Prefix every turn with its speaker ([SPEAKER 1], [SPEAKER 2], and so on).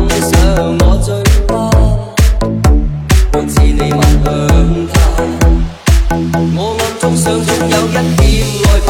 [SPEAKER 1] 吻上我嘴巴，每次你吻向他，我暗中想总有一点爱吧。